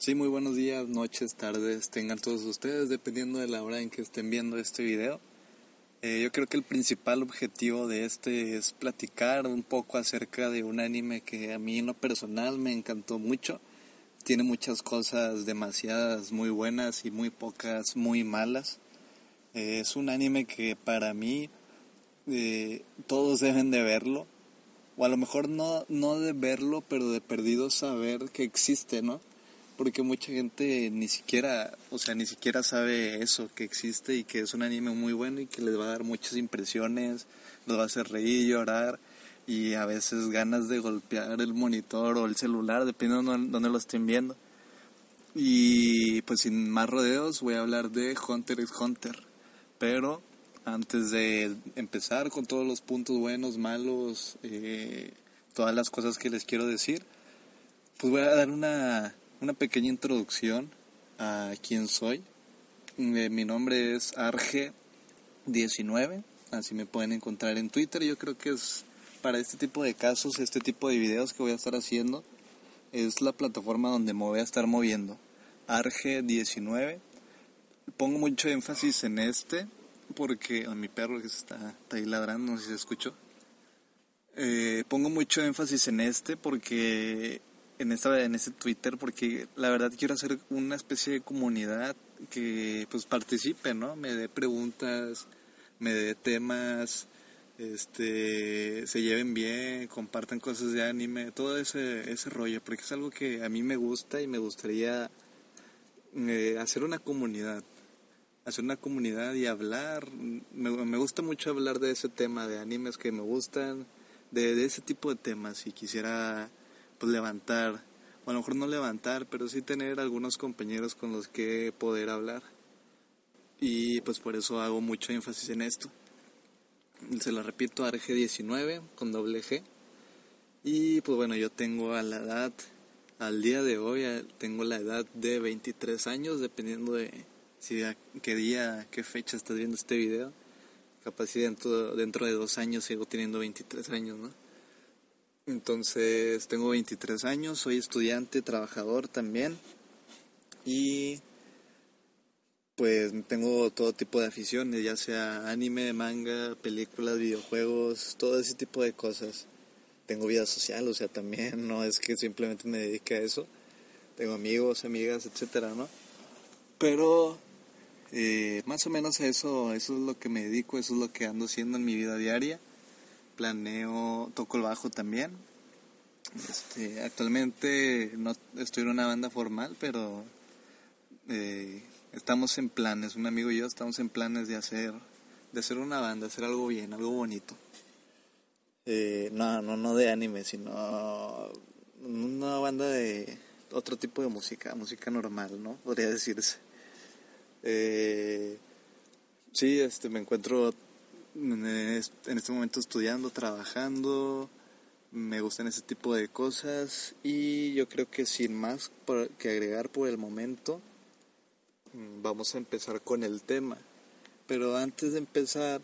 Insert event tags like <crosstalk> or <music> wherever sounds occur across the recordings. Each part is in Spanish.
Sí, muy buenos días, noches, tardes, tengan todos ustedes, dependiendo de la hora en que estén viendo este video. Eh, yo creo que el principal objetivo de este es platicar un poco acerca de un anime que a mí en lo personal me encantó mucho. Tiene muchas cosas demasiadas muy buenas y muy pocas muy malas. Eh, es un anime que para mí eh, todos deben de verlo. O a lo mejor no, no de verlo, pero de perdido saber que existe, ¿no? Porque mucha gente ni siquiera, o sea, ni siquiera sabe eso, que existe y que es un anime muy bueno y que les va a dar muchas impresiones, los va a hacer reír, llorar y a veces ganas de golpear el monitor o el celular, dependiendo de dónde lo estén viendo. Y pues sin más rodeos voy a hablar de Hunter x Hunter, pero antes de empezar con todos los puntos buenos, malos, eh, todas las cosas que les quiero decir, pues voy a dar una una pequeña introducción a quién soy. Eh, mi nombre es Arge19, así me pueden encontrar en Twitter. Yo creo que es para este tipo de casos, este tipo de videos que voy a estar haciendo, es la plataforma donde me voy a estar moviendo. Arge19. Pongo mucho énfasis en este porque a mi perro que está, está ahí ladrando, no sé si se escuchó. Eh, pongo mucho énfasis en este porque en esta en este Twitter porque la verdad quiero hacer una especie de comunidad que pues participe, ¿no? Me dé preguntas, me dé temas, este se lleven bien, compartan cosas de anime, todo ese ese rollo, porque es algo que a mí me gusta y me gustaría eh, hacer una comunidad, hacer una comunidad y hablar. Me, me, gusta mucho hablar de ese tema, de animes que me gustan, de, de ese tipo de temas y quisiera pues levantar, o a lo mejor no levantar, pero sí tener algunos compañeros con los que poder hablar. Y pues por eso hago mucho énfasis en esto. Se lo repito, ARG19 con doble G. Y pues bueno, yo tengo a la edad, al día de hoy, tengo la edad de 23 años, dependiendo de si a qué día, qué fecha estás viendo este video. Capaz si dentro, dentro de dos años sigo teniendo 23 años, ¿no? Entonces tengo 23 años, soy estudiante, trabajador también y pues tengo todo tipo de aficiones, ya sea anime, manga, películas, videojuegos, todo ese tipo de cosas. Tengo vida social, o sea, también <laughs> no es que simplemente me dedique a eso. Tengo amigos, amigas, etcétera, ¿no? Pero eh, más o menos eso, eso es lo que me dedico, eso es lo que ando haciendo en mi vida diaria planeo, toco el bajo también. Este, actualmente no estoy en una banda formal, pero eh, estamos en planes, un amigo y yo estamos en planes de hacer, de hacer una banda, hacer algo bien, algo bonito. Eh, no, no, no de anime, sino una banda de otro tipo de música, música normal, ¿no? Podría decirse. Eh, sí, este, me encuentro en este momento estudiando, trabajando, me gustan ese tipo de cosas y yo creo que sin más que agregar por el momento, mm, vamos a empezar con el tema. Pero antes de empezar,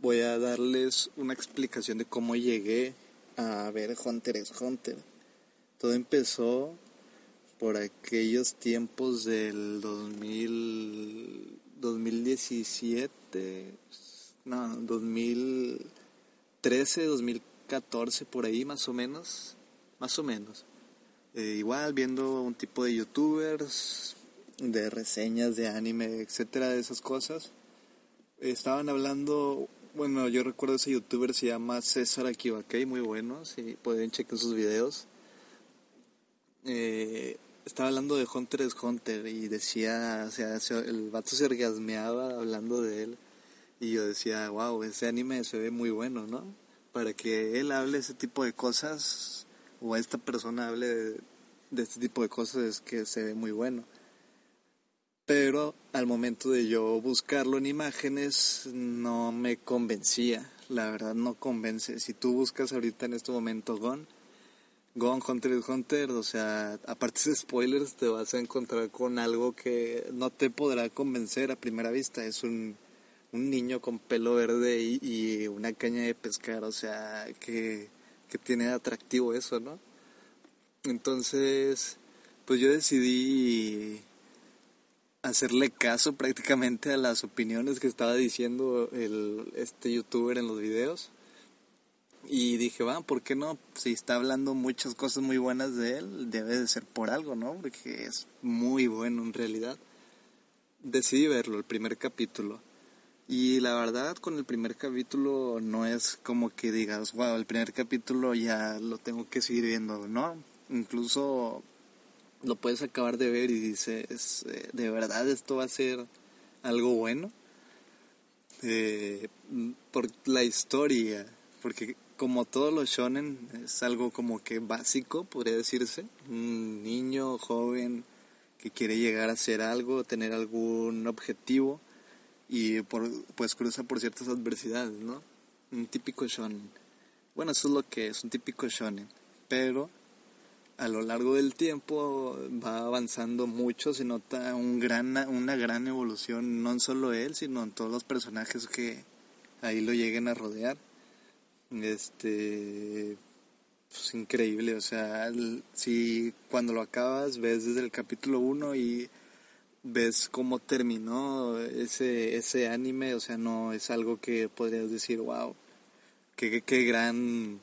voy a darles una explicación de cómo llegué a ver Hunter x Hunter. Todo empezó por aquellos tiempos del 2000, 2017, no, 2013, 2014, por ahí más o menos, más o menos. Eh, igual viendo un tipo de youtubers, de reseñas de anime, etcétera, de esas cosas. estaban hablando, bueno, yo recuerdo ese youtuber se llama César Akibakei, muy bueno, si pueden checar sus videos. Eh, estaba hablando de Hunter x Hunter y decía, o sea, el vato se orgasmeaba hablando de él y yo decía, wow, ese anime se ve muy bueno, ¿no? Para que él hable ese tipo de cosas, o esta persona hable de, este tipo de cosas, es que se ve muy bueno. Pero al momento de yo buscarlo en imágenes, no me convencía. La verdad, no convence. Si tú buscas ahorita en este momento Gone, Gone Hunter x Hunter, o sea, aparte de spoilers, te vas a encontrar con algo que no te podrá convencer a primera vista. Es un un niño con pelo verde y, una caña de pescar, o sea, que, que tiene atractivo eso, ¿no? Entonces, pues yo decidí hacerle caso prácticamente a las opiniones que estaba diciendo el, este youtuber en los videos. Y dije, va, ¿por qué no? Si está hablando muchas cosas muy buenas de él, debe de ser por algo, ¿no? Porque es muy bueno en realidad. Decidí verlo, el primer capítulo. Y la verdad, con el primer capítulo no es como que digas, wow, el primer capítulo ya lo tengo que seguir viendo, ¿no? Incluso lo puedes acabar de ver y dices, eh, ¿de verdad esto va a ser algo bueno? Eh, por la historia, porque como todos los shonen es algo como que básico, podría decirse, un niño joven que quiere llegar a hacer algo, tener algún objetivo y por, pues cruza por ciertas adversidades, ¿no? Un típico shonen. Bueno, eso es lo que es un típico shonen, pero a lo largo del tiempo va avanzando mucho, se nota un gran, una gran evolución, no en solo él, sino en todos los personajes que ahí lo lleguen a rodear. Este, pues increíble, o sea, si cuando lo acabas ves desde el capítulo 1 y ves cómo terminó ese, ese anime, o sea, no es algo que podrías decir, wow, qué, qué gran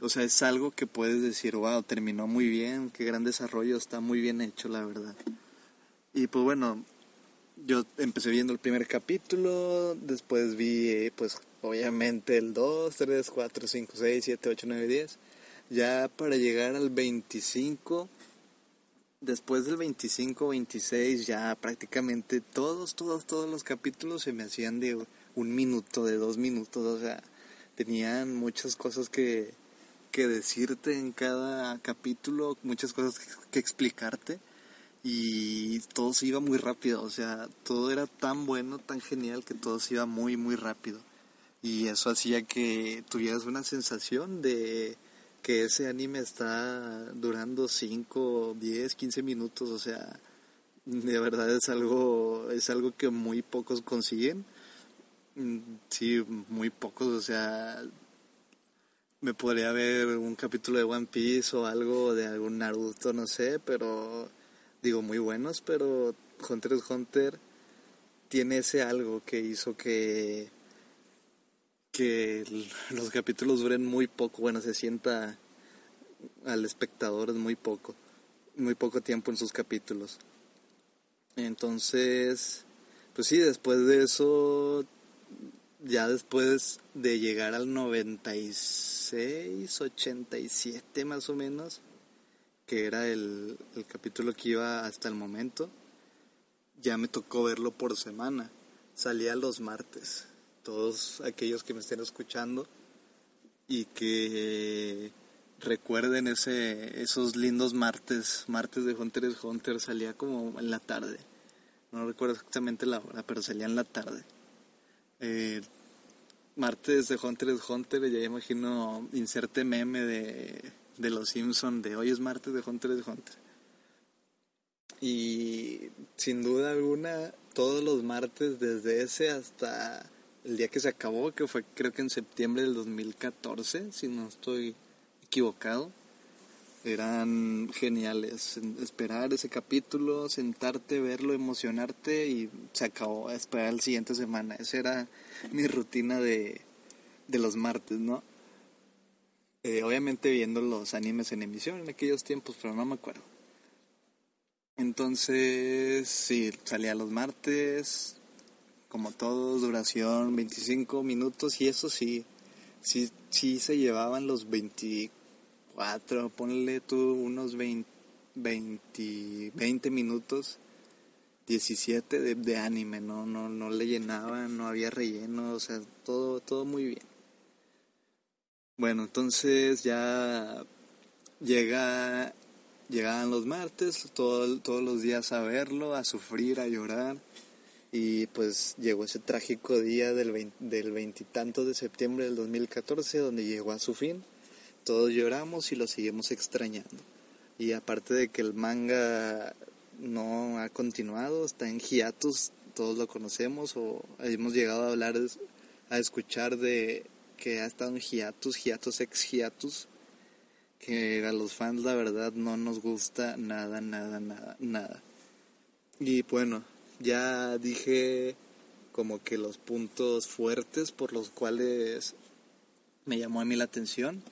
o sea, es algo que puedes decir, wow, terminó muy bien, qué gran desarrollo, está muy bien hecho, la verdad. Y pues bueno, yo empecé viendo el primer capítulo, después vi, eh, pues obviamente el 2, 3, 4, 5, 6, 7, 8, 9, 10. Ya para llegar al 25, después del 25, 26, ya prácticamente todos, todos, todos los capítulos se me hacían de un minuto, de dos minutos, o sea, tenían muchas cosas que que decirte en cada capítulo, muchas cosas que explicarte y todo se iba muy rápido, o sea, todo era tan bueno, tan genial que todo se iba muy, muy rápido. Y eso hacía que tuvieras una sensación de que ese anime está durando 5, 10, 15 minutos, o sea, de verdad es algo, es algo que muy pocos consiguen. Mm, sí, muy pocos, o sea, me podría ver un capítulo de One Piece o algo de algún Naruto, no sé, pero digo muy buenos, pero Hunter x Hunter tiene ese algo que hizo que que los capítulos duren muy poco, bueno, se sienta al espectador muy poco, muy poco tiempo en sus capítulos. Entonces, pues sí, después de eso ya después de llegar al 96, 87 más o menos, que era el, capítulo que iba hasta el momento, ya me tocó verlo por semana. Salía los martes. Todos aquellos que me estén escuchando y que recuerden ese, esos lindos martes, martes de Hunter x Hunter, salía como en la tarde. No recuerdo exactamente la hora, pero salía en la tarde. Eh, martes de Hunter x Hunter, ya imagino inserte meme de, de los Simpson de hoy es martes de Hunter x Hunter. Y sin duda alguna, todos los martes desde ese hasta el día que se acabó, que fue creo que en septiembre del 2014, si no estoy equivocado, eran geniales. Esperar ese capítulo, sentarte, verlo, emocionarte y se acabó. Esperar la siguiente semana. Esa era mi rutina de, de los martes, ¿no? Eh, obviamente viendo los animes en emisión en aquellos tiempos, pero no me acuerdo. Entonces, sí, salía los martes, como todos, duración 25 minutos y eso sí, sí, sí se llevaban los 24 cuatro, ponle tú unos 20, 20, minutos, 17 de, de, anime, ¿no? No, no le llenaban, no había relleno, o sea, todo, todo muy bien. Bueno, entonces ya llega, llegaban los martes, todo, todos los días a verlo, a sufrir, a llorar. Y pues llegó ese trágico día del del veintitantos de septiembre del 2014, donde llegó a su fin todos lloramos y lo seguimos extrañando. Y aparte de que el manga no ha continuado, está en hiatus, todos lo conocemos o hemos llegado a hablar, a escuchar de que ha estado en hiatus, hiatus ex hiatus. que a los fans la verdad no nos gusta nada, nada, nada, nada. Y bueno, ya dije como que los puntos fuertes por los cuales me llamó a mí la atención.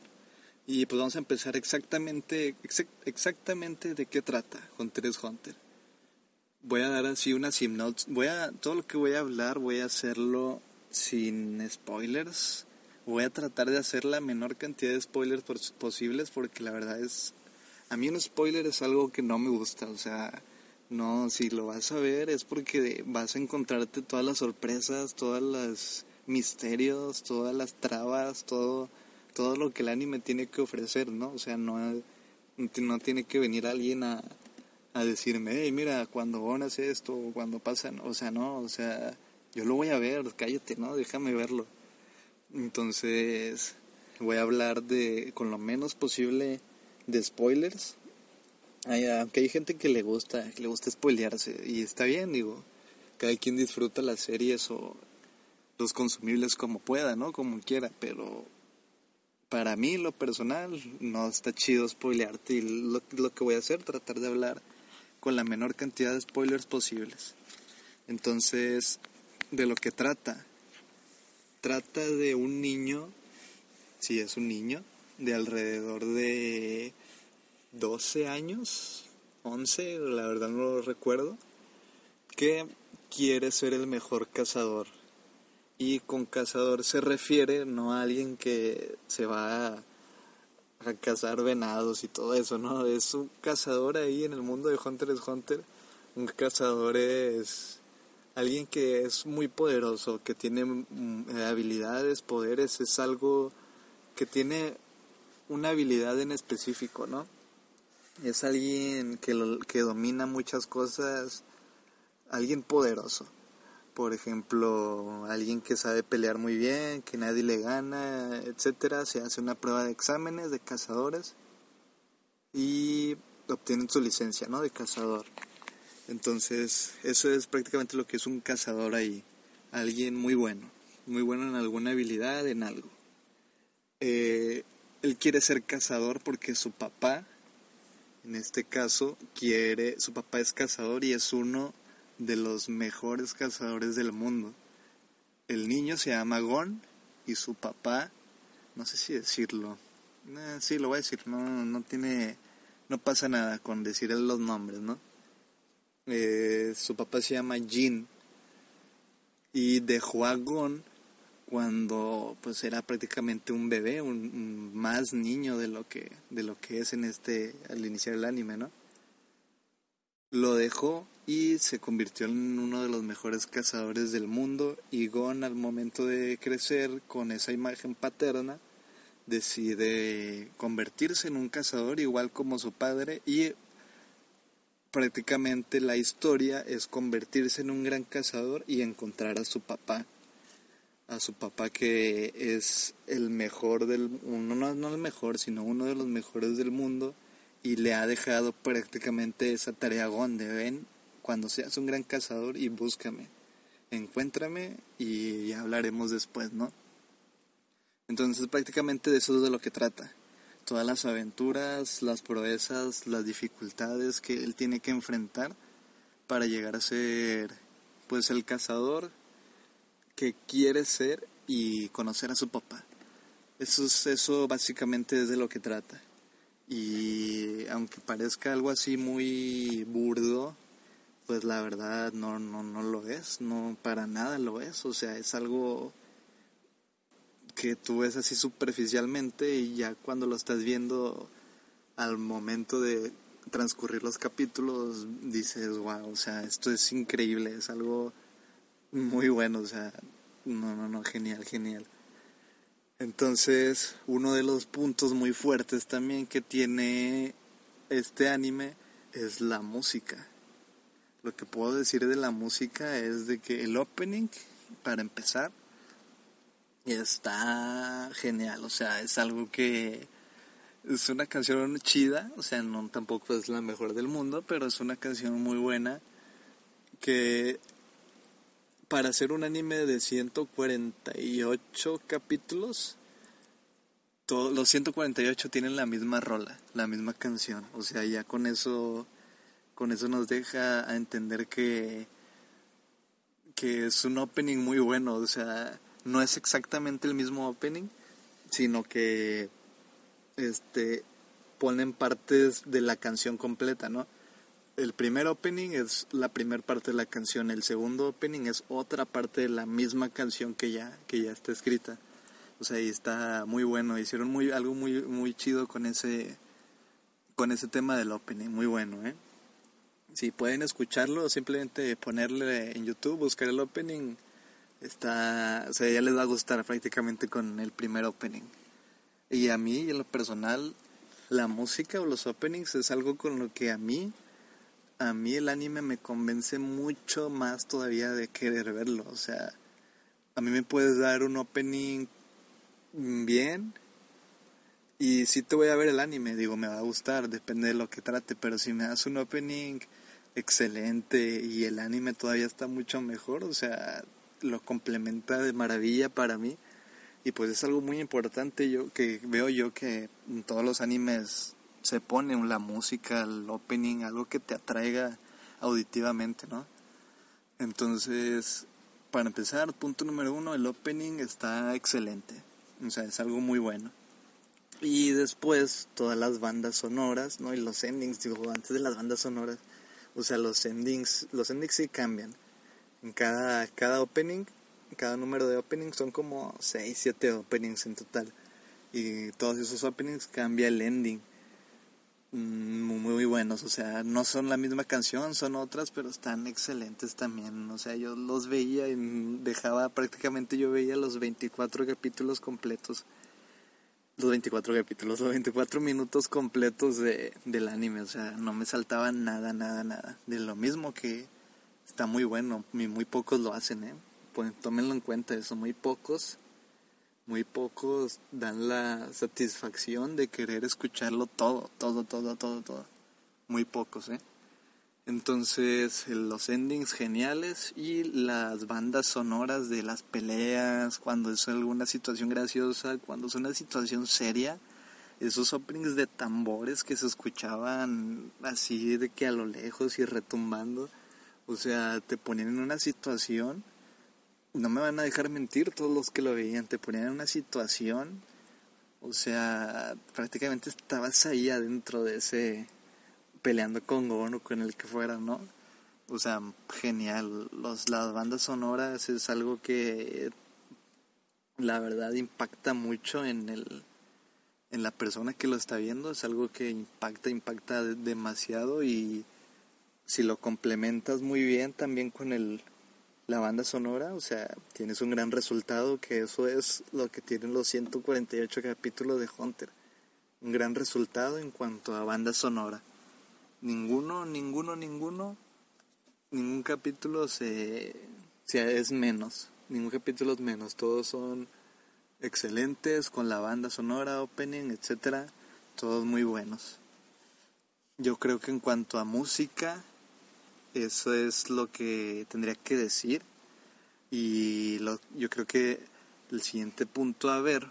Y pues vamos a empezar exactamente, exactamente de qué trata Hunter x Hunter. Voy a dar así una simnotes. Voy a, todo lo que voy a hablar voy a hacerlo sin spoilers. Voy a tratar de hacer la menor cantidad de spoilers posibles porque la verdad es, a mí un spoiler es algo que no me gusta. O sea, no, si lo vas a ver es porque vas a encontrarte todas las sorpresas, todas las misterios, todas las trabas, todo, todo lo que el anime tiene que ofrecer, ¿no? O sea, no, no tiene que venir alguien a, a decirme, hey, mira, cuando hace esto, cuando pasan, o sea, no, o sea, yo lo voy a ver, cállate, ¿no? Déjame verlo. Entonces, voy a hablar de, con lo menos posible, de spoilers. Aunque hay gente que le gusta, que le gusta spoilearse, y está bien, digo, cada quien disfruta las series o los consumibles como pueda, ¿no? Como quiera, pero para mí, lo personal, no está chido spoilearte y lo, lo, que voy a hacer, tratar de hablar con la menor cantidad de spoilers posibles. Entonces, de lo que trata, trata de un niño, si es un niño, de alrededor de 12 años, 11, la verdad no lo recuerdo, que quiere ser el mejor cazador y con cazador se refiere no a alguien que se va a, cazar venados y todo eso, ¿no? Es un cazador ahí en el mundo de Hunter x Hunter. Un cazador es alguien que es muy poderoso, que tiene mm, habilidades, poderes, es algo que tiene una habilidad en específico, ¿no? Es alguien que, lo, que domina muchas cosas, alguien poderoso por ejemplo, alguien que sabe pelear muy bien, que nadie le gana, etcétera, se hace una prueba de exámenes de cazadores y obtienen su licencia, ¿no? De cazador. Entonces, eso es prácticamente lo que es un cazador ahí. Alguien muy bueno, muy bueno en alguna habilidad, en algo. Eh, él quiere ser cazador porque su papá, en este caso, quiere, su papá es cazador y es uno de los mejores cazadores del mundo. El niño se llama Gon y su papá, no sé si decirlo, eh, sí lo voy a decir, no, no tiene, no pasa nada con decir los nombres, ¿no? Eh, su papá se llama Jin y dejó a Gon cuando pues era prácticamente un bebé, un, más niño de lo que de lo que es en este al iniciar el anime, ¿no? Lo dejó y se convirtió en uno de los mejores cazadores del mundo y Gon al momento de crecer con esa imagen paterna decide convertirse en un cazador igual como su padre y prácticamente la historia es convertirse en un gran cazador y encontrar a su papá a su papá que es el mejor del no, no el mejor sino uno de los mejores del mundo y le ha dejado prácticamente esa tarea Gon de ven cuando seas un gran cazador y búscame, encuéntrame y ya hablaremos después, ¿no? Entonces prácticamente de eso es de lo que trata. Todas las aventuras, las proezas, las dificultades que él tiene que enfrentar para llegar a ser pues el cazador que quiere ser y conocer a su papá. Eso es eso básicamente es de lo que trata. Y aunque parezca algo así muy burdo, pues la verdad no, no, no lo es, no para nada lo es, o sea, es algo que tú ves así superficialmente y ya cuando lo estás viendo al momento de transcurrir los capítulos dices, wow, o sea, esto es increíble, es algo muy bueno, o sea, no, no, no, genial, genial. Entonces, uno de los puntos muy fuertes también que tiene este anime es la música lo que puedo decir de la música es de que el opening, para empezar, está genial. O sea, es algo que es una canción chida. O sea, no tampoco es la mejor del mundo, pero es una canción muy buena. Que para hacer un anime de 148 capítulos, todo, los 148 tienen la misma rola, la misma canción. O sea, ya con eso, con eso nos deja a entender que, que es un opening muy bueno. O sea, no es exactamente el mismo opening, sino que este ponen partes de la canción completa, ¿no? El primer opening es la primera parte de la canción, el segundo opening es otra parte de la misma canción que ya que ya está escrita. O sea, y está muy bueno, hicieron muy algo muy muy chido con ese con ese tema del opening, muy bueno, ¿eh? Si pueden escucharlo, simplemente ponerle en YouTube, buscar el opening, está, o sea, ya les va a gustar prácticamente con el primer opening. Y a mí, en lo personal, la música o los openings es algo con lo que a mí, a mí el anime me convence mucho más todavía de querer verlo. O sea, a mí me puedes dar un opening bien y si te voy a ver el anime, digo, me va a gustar, depende de lo que trate, pero si me das un opening excelente y el anime todavía está mucho mejor, o sea, lo complementa de maravilla para mí y pues es algo muy importante yo que veo yo que en todos los animes se pone la música, el opening, algo que te atraiga auditivamente, ¿no? Entonces, para empezar, punto número uno, el opening está excelente, o sea, es algo muy bueno. Y después todas las bandas sonoras, ¿no? Y los endings, digo, antes de las bandas sonoras, o sea, los endings, los endings sí cambian. En cada, cada opening, cada número de openings son como 6, 7 openings en total. Y todos esos openings cambia el ending. Mm, muy, muy buenos, o sea, no son la misma canción, son otras, pero están excelentes también. O sea, yo los veía y dejaba prácticamente, yo veía los 24 capítulos completos los 24 capítulos, los 24 minutos completos de, del anime, o sea, no me saltaba nada, nada, nada. De lo mismo que está muy bueno, muy pocos lo hacen, ¿eh? Pues tómenlo en cuenta eso, muy pocos, muy pocos dan la satisfacción de querer escucharlo todo, todo, todo, todo, todo. Muy pocos, ¿eh? Entonces, los endings geniales y las bandas sonoras de las peleas, cuando es alguna situación graciosa, cuando es una situación seria, esos openings de tambores que se escuchaban así de que a lo lejos y retumbando, o sea, te ponían en una situación, no me van a dejar mentir todos los que lo veían, te ponían en una situación, o sea, prácticamente estabas ahí adentro de ese peleando con Gon o con el que fuera, ¿no? O sea, genial. Los, las bandas sonoras es algo que la verdad impacta mucho en el en la persona que lo está viendo, es algo que impacta, impacta demasiado y si lo complementas muy bien también con el la banda sonora, o sea, tienes un gran resultado que eso es lo que tienen los 148 capítulos de Hunter. Un gran resultado en cuanto a banda sonora. Ninguno, ninguno, ninguno, ningún capítulo se, se es menos. Ningún capítulo es menos. Todos son excelentes con la banda sonora, opening, etcétera. Todos muy buenos. Yo creo que en cuanto a música, eso es lo que tendría que decir. Y lo, yo creo que el siguiente punto a ver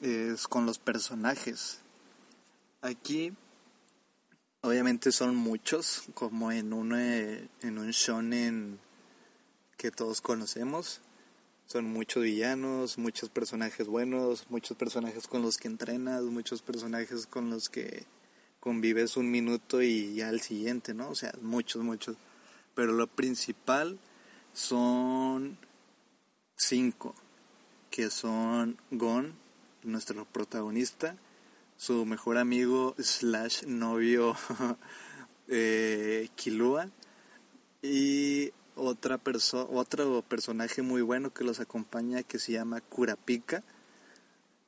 es con los personajes. Aquí Obviamente son muchos, como en un, eh, en un shonen que todos conocemos. Son muchos villanos, muchos personajes buenos, muchos personajes con los que entrenas, muchos personajes con los que convives un minuto y ya al siguiente, ¿no? O sea, muchos, muchos. Pero lo principal son cinco, que son Gon, nuestro protagonista, su mejor amigo slash novio <laughs> eh, Kilua y otra persona otro personaje muy bueno que los acompaña que se llama Kurapika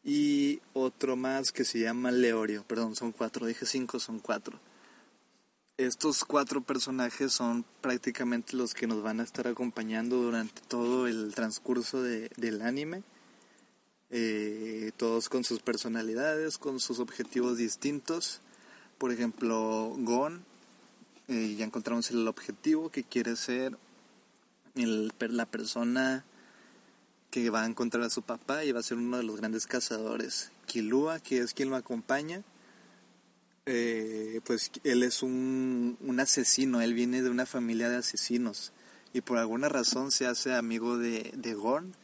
y otro más que se llama Leorio, perdón, son cuatro, dije cinco, son cuatro. Estos cuatro personajes son prácticamente los que nos van a estar acompañando durante todo el transcurso de, del anime. Eh, todos con sus personalidades, con sus objetivos distintos. Por ejemplo, Gon, eh, ya encontramos el objetivo que quiere ser el, la persona que va a encontrar a su papá y va a ser uno de los grandes cazadores. Kilua, que es quien lo acompaña, eh, pues él es un, un, asesino, él viene de una familia de asesinos y por alguna razón se hace amigo de, de Gorn,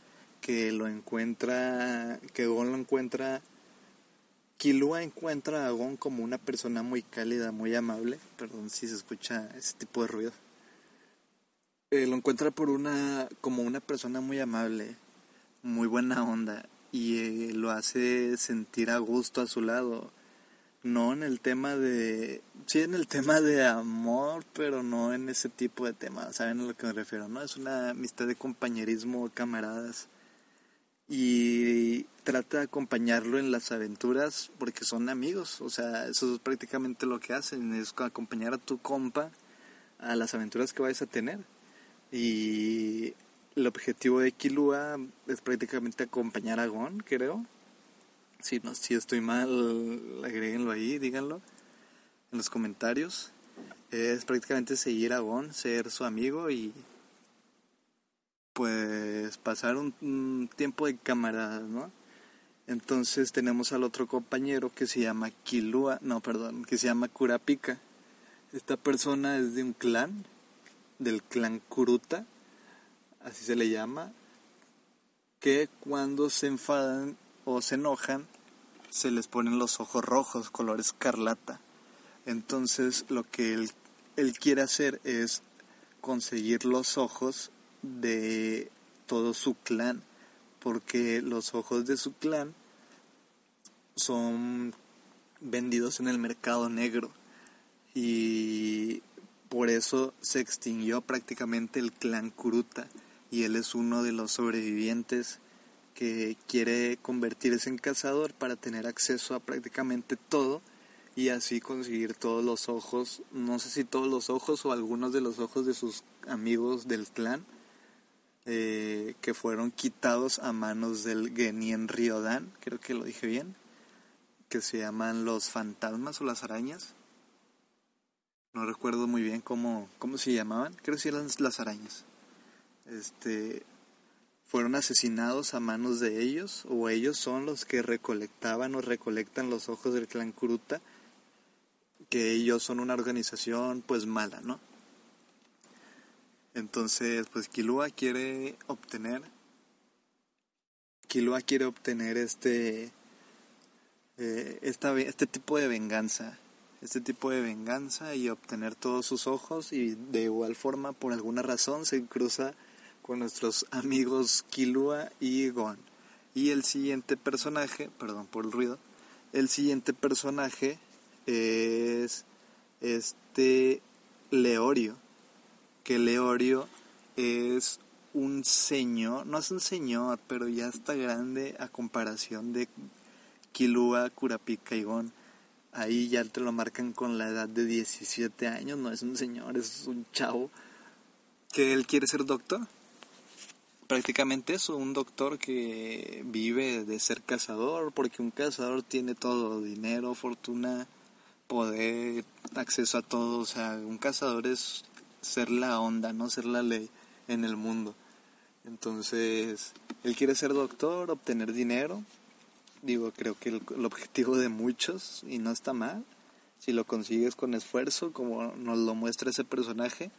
que lo encuentra, que Gon lo encuentra, Kilua encuentra a Gon como una persona muy cálida, muy amable, perdón si se escucha ese tipo de ruido. Eh, lo encuentra por una, como una persona muy amable, muy buena onda, y eh, lo hace sentir a gusto a su lado. No en el tema de, sí en el tema de amor, pero no en ese tipo de temas, ¿saben a lo que me refiero? No es una amistad de compañerismo, camaradas y trata de acompañarlo en las aventuras porque son amigos, o sea, eso es prácticamente lo que hacen, es acompañar a tu compa a las aventuras que vayas a tener. Y el objetivo de Kilua es prácticamente acompañar a Gon, creo. Si, no, si estoy mal, agréguenlo ahí, díganlo en los comentarios. Es prácticamente seguir a Gon, ser su amigo y pues pasar un, tiempo de camaradas, ¿no? Entonces tenemos al otro compañero que se llama Kilua, no, perdón, que se llama Kurapika. Esta persona es de un clan, del clan Kuruta, así se le llama, que cuando se enfadan o se enojan, se les ponen los ojos rojos, color escarlata. Entonces lo que él, él quiere hacer es conseguir los ojos de todo su clan, porque los ojos de su clan son vendidos en el mercado negro y por eso se extinguió prácticamente el clan Kuruta y él es uno de los sobrevivientes que quiere convertirse en cazador para tener acceso a prácticamente todo y así conseguir todos los ojos, no sé si todos los ojos o algunos de los ojos de sus amigos del clan eh, que fueron quitados a manos del Genien Ryodan, creo que lo dije bien, que se llaman los fantasmas o las arañas. No recuerdo muy bien cómo, cómo se llamaban, creo que eran las arañas. Este, fueron asesinados a manos de ellos, o ellos son los que recolectaban o recolectan los ojos del clan Kuruta, que ellos son una organización pues mala, ¿no? Entonces, pues Kilua quiere obtener Kilua quiere obtener este eh, este tipo de venganza, este tipo de venganza y obtener todos sus ojos y de igual forma por alguna razón se cruza con nuestros amigos Kilua y Gon. Y el siguiente personaje, perdón por el ruido, el siguiente personaje es este Leorio que Leorio es un señor, no es un señor, pero ya está grande a comparación de Kilua, Kurapika y Gon. Ahí ya te lo marcan con la edad de 17 años, no es un señor, es un chavo que él quiere ser doctor. Prácticamente eso, un doctor que vive de ser cazador, porque un cazador tiene todo, dinero, fortuna, poder, acceso a todo, o sea, un cazador es ser la onda, no ser la ley en el mundo. Entonces, él quiere ser doctor, obtener dinero. Digo, creo que el, objetivo de muchos, y no está mal, si lo consigues con esfuerzo, como nos lo muestra ese personaje,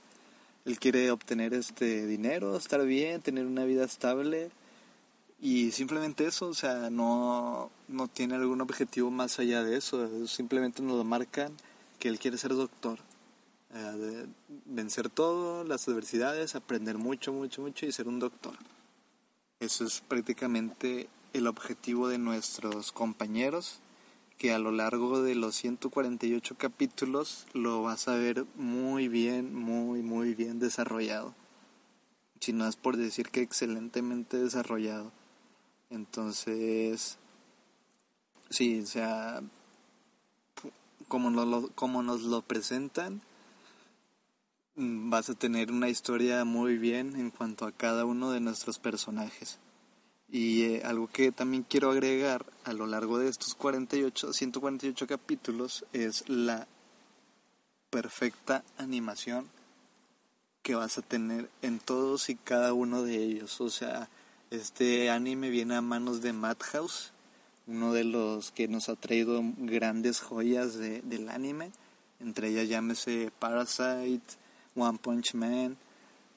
él quiere obtener este dinero, estar bien, tener una vida estable y simplemente eso, o sea, no, no tiene algún objetivo más allá de eso, simplemente nos lo marcan que él quiere ser doctor. Eh, vencer todo, las adversidades, aprender mucho, mucho, mucho y ser un doctor. Eso es prácticamente el objetivo de nuestros compañeros, que a lo largo de los 148 capítulos lo vas a ver muy bien, muy, muy bien desarrollado. Si no es por decir que excelentemente desarrollado. Entonces, sí, o sea, como nos lo, como nos lo presentan, Mm, vas a tener una historia muy bien en cuanto a cada uno de nuestros personajes. Y eh, algo que también quiero agregar a lo largo de estos 48, 148 capítulos es la perfecta animación que vas a tener en todos y cada uno de ellos. O sea, este anime viene a manos de Madhouse, uno de los que nos ha traído grandes joyas de, del anime, entre ellas llámese Parasite, One Punch Man,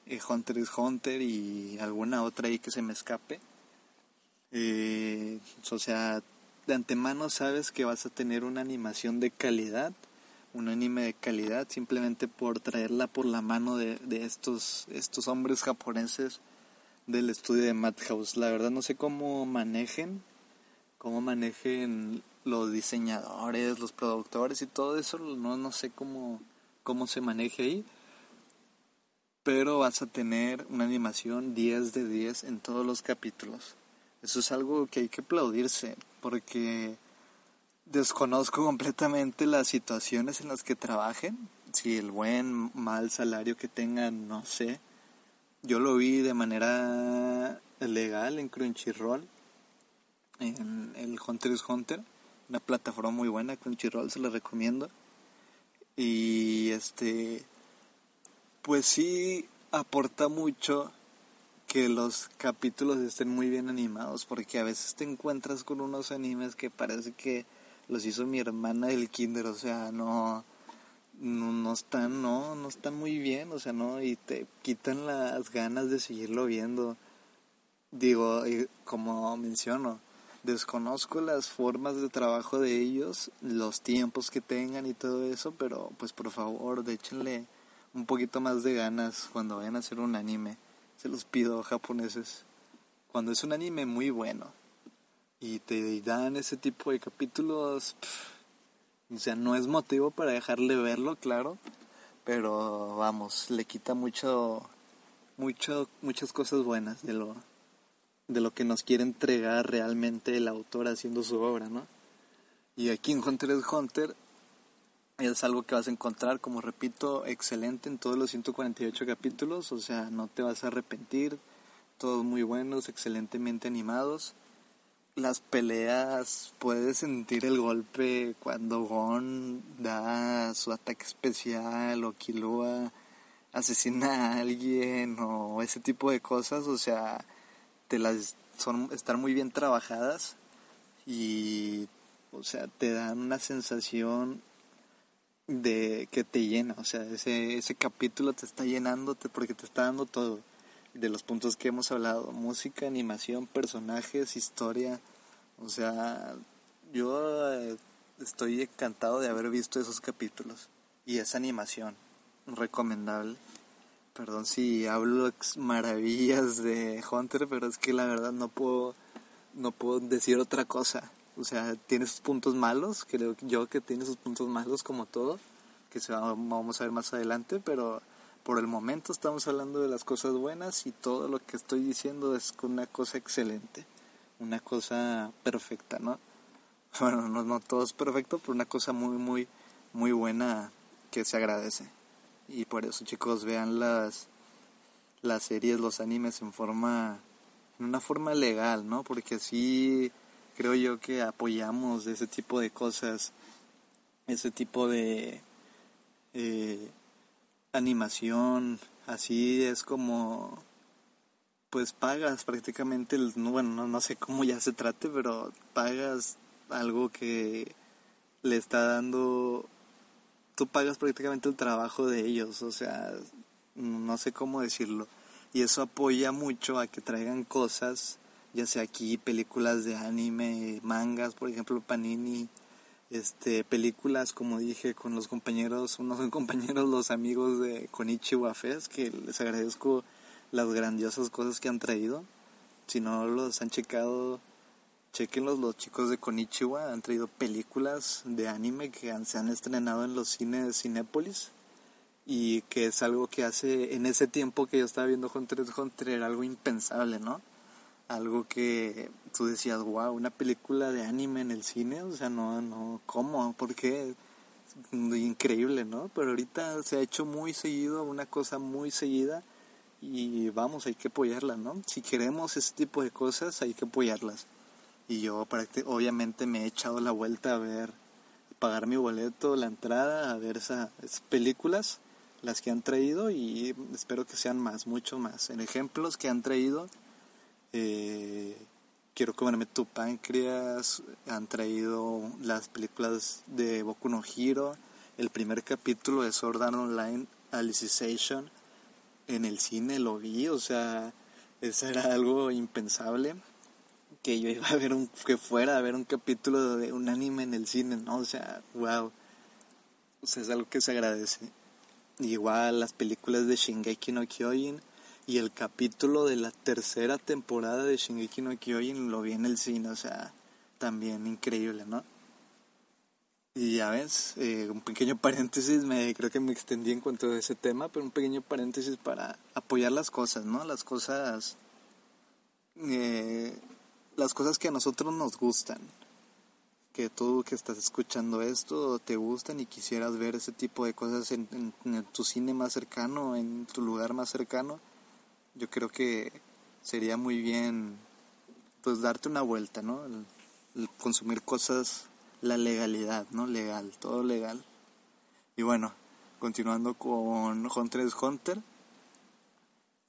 eh, Hunter x Hunter y alguna otra ahí que se me escape. Eh, o sea, de antemano sabes que vas a tener una animación de calidad, un anime de calidad, simplemente por traerla por la mano de, de estos, estos hombres japoneses del estudio de Madhouse. La verdad no sé cómo manejen, cómo manejen los diseñadores, los productores y todo eso, no, no sé cómo, cómo se maneje ahí. Pero vas a tener una animación 10 de 10 en todos los capítulos. Eso es algo que hay que aplaudirse, porque desconozco completamente las situaciones en las que trabajen, si el buen, mal salario que tengan, no sé. Yo lo vi de manera legal en Crunchyroll, en el Hunter x Hunter, una plataforma muy buena, Crunchyroll se la recomiendo. Y este, pues sí aporta mucho que los capítulos estén muy bien animados, porque a veces te encuentras con unos animes que parece que los hizo mi hermana del kinder, o sea, no, no, están, no, no están muy bien, o sea, no, y te quitan las ganas de seguirlo viendo. Digo, como menciono, desconozco las formas de trabajo de ellos, los tiempos que tengan y todo eso, pero pues por favor, échenle un poquito más de ganas cuando vayan a hacer un anime se los pido japoneses. Cuando es un anime muy bueno y te dan ese tipo de capítulos, o sea, no es motivo para dejarle verlo, claro, pero vamos, le quita mucho, mucho, muchas cosas buenas de lo, de lo que nos quiere entregar realmente el autor haciendo su obra, ¿no? Y aquí en Hunter x Hunter es algo que vas a encontrar, como repito, excelente en todos los 148 capítulos, o sea, no te vas a arrepentir, todos muy buenos, excelentemente animados. Las peleas, puedes sentir el golpe cuando Gon da su ataque especial o Killua asesina a alguien o ese tipo de cosas, o sea, te las son están muy bien trabajadas y o sea, te dan una sensación de que te llena, o sea, ese, ese capítulo te está llenándote porque te está dando todo, de los puntos que hemos hablado, música, animación, personajes, historia, o sea, yo eh, estoy encantado de haber visto esos capítulos y esa animación, recomendable. Perdón si hablo maravillas de Hunter, pero es que la verdad no puedo, no puedo decir otra cosa. O sea, tiene sus puntos malos, creo yo que tiene sus puntos malos como todo, que se vamos a ver más adelante, pero por el momento estamos hablando de las cosas buenas y todo lo que estoy diciendo es una cosa excelente, una cosa perfecta, ¿no? <laughs> Bueno, no, no todo es perfecto, pero una cosa muy, muy, muy buena que se agradece. Y por eso, chicos, vean las, las series, los animes en forma, en una forma legal, ¿no? Porque así creo yo que apoyamos ese tipo de cosas, ese tipo de eh, animación, así es como pues pagas prácticamente, el, bueno, no, sé cómo ya se trate, pero pagas algo que le está dando, tú pagas prácticamente el trabajo de ellos, o sea, no sé cómo decirlo. Y eso apoya mucho a que traigan cosas ya sea aquí películas de anime, mangas, por ejemplo, Panini, este, películas, como dije, con los compañeros, unos <laughs> compañeros, los amigos de Konichiwa Fest, que les agradezco las grandiosas cosas que han traído. Si no los han checado, chequenlos, los chicos de Konichiwa han traído películas de anime que se han estrenado en los cines de Cinépolis y que es algo que hace, en ese tiempo que yo estaba viendo Hunter x Hunter, era algo impensable, ¿no? Algo que tú decías, wow, una película de anime en el cine, o sea, no, no, ¿cómo? ¿Por qué? Increíble, ¿no? Pero ahorita se ha hecho muy seguido, una cosa muy seguida y vamos, hay que apoyarla, ¿no? Si queremos ese tipo de cosas, hay que apoyarlas. Y yo obviamente me he echado la vuelta a ver, pagar mi boleto, la entrada, a ver esas películas, las que han traído y espero que sean más, mucho más. En ejemplos que han traído eh, Quiero comerme tu páncreas, han traído las películas de Boku no Hero, el primer capítulo de Sword Art Online Alicization en el cine lo vi, o sea, eso era algo impensable que yo iba a ver un que fuera a ver un capítulo de un anime en el cine, ¿no? O sea, wow. O sea, es algo que se agradece. Igual las películas de Shingeki no Kyojin y el capítulo de la tercera temporada de Shingeki no Kyojin lo vi en el cine, o sea, también increíble, ¿no? Y ya ves, eh, un pequeño <laughs> paréntesis, me creo que me extendí en cuanto a ese tema, pero un pequeño paréntesis para apoyar las cosas, ¿no? Las cosas, eh, las cosas que a nosotros nos gustan. Que tú que estás escuchando esto te gustan y quisieras ver ese tipo de cosas en, en tu cine más cercano, en tu lugar más cercano, yo creo que sería muy bien pues darte una vuelta, ¿no? Consumir cosas, la legalidad, ¿no? Legal, todo legal. Y bueno, continuando con Hunter x Hunter,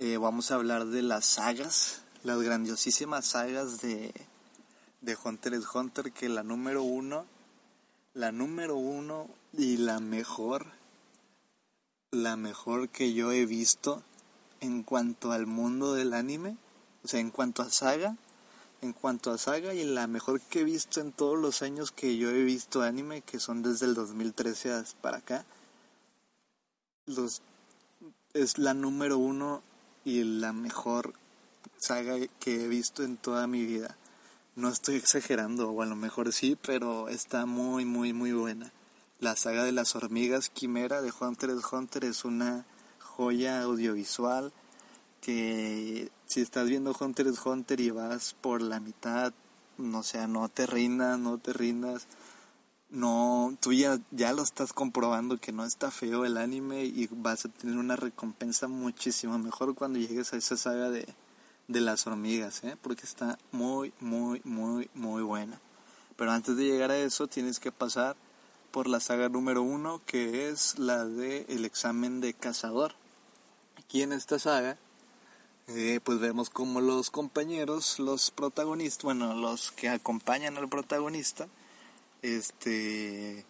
eh, vamos a hablar de las sagas, las grandiosísimas sagas de, de Hunter x Hunter, que la número uno, la número uno y la mejor, la mejor que yo he visto en cuanto al mundo del anime, o sea, en cuanto a saga, en cuanto a saga y la mejor que he visto en todos los años que yo he visto anime, que son desde el 2013 para acá, los, es la número uno y la mejor saga que he visto en toda mi vida. No estoy exagerando, o a lo mejor sí, pero está muy, muy, muy buena. La saga de las hormigas quimera de Hunter x Hunter es una joya audiovisual que si estás viendo Hunter x Hunter y vas por la mitad, no sea, no te rindas, no te rindas. No, tú ya, ya lo estás comprobando que no está feo el anime y vas a tener una recompensa muchísimo mejor cuando llegues a esa saga de, de las hormigas, ¿eh? porque está muy, muy, muy, muy buena. Pero antes de llegar a eso tienes que pasar por la saga número uno, que es la de el examen de cazador aquí en esta saga, eh, pues vemos como los compañeros, los protagonistas, bueno, los que acompañan al protagonista, este,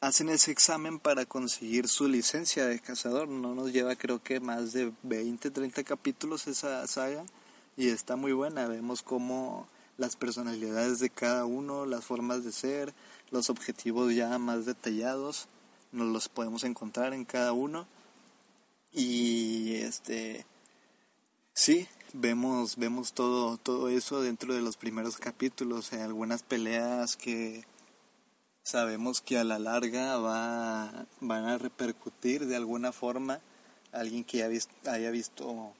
hacen ese examen para conseguir su licencia de cazador. No nos lleva creo que más de 20, 30 capítulos esa saga y está muy buena. Vemos como las personalidades de cada uno, las formas de ser, los objetivos ya más detallados, nos los podemos encontrar en cada uno y este sí vemos vemos todo todo eso dentro de los primeros capítulos hay algunas peleas que sabemos que a la larga va van a repercutir de alguna forma. Alguien que haya visto, haya visto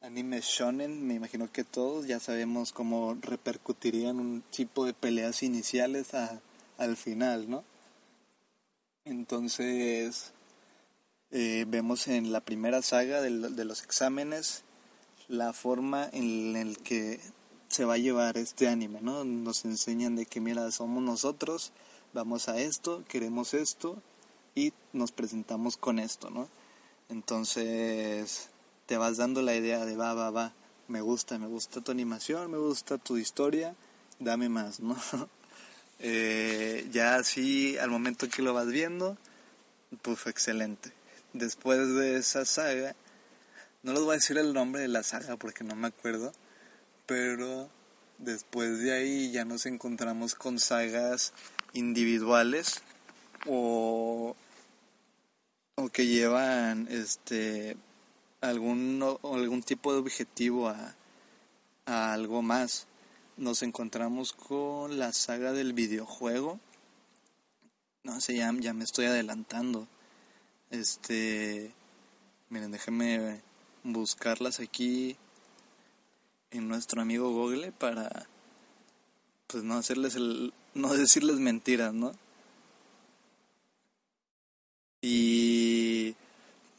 anime shonen me imagino que todos ya sabemos cómo repercutirían un tipo de peleas iniciales al final no entonces eh, vemos en la primera saga de, los exámenes la forma en la que se va a llevar este anime, ¿no? Nos enseñan de que, mira, somos nosotros, vamos a esto, queremos esto y nos presentamos con esto, ¿no? Entonces te vas dando la idea de, va, va, va, me gusta, me gusta tu animación, me gusta tu historia, dame más, ¿no? <laughs> eh, ya así, al momento que lo vas viendo, pues excelente después de esa saga, no les voy a decir el nombre de la saga porque no me acuerdo, pero después de ahí ya nos encontramos con sagas individuales o, o que llevan este algún algún tipo de objetivo a, a algo más. Nos encontramos con la saga del videojuego. No sé, ya, ya me estoy adelantando. Este, miren, déjenme buscarlas aquí en nuestro amigo Google para pues no hacerles el no decirles mentiras, ¿no? Y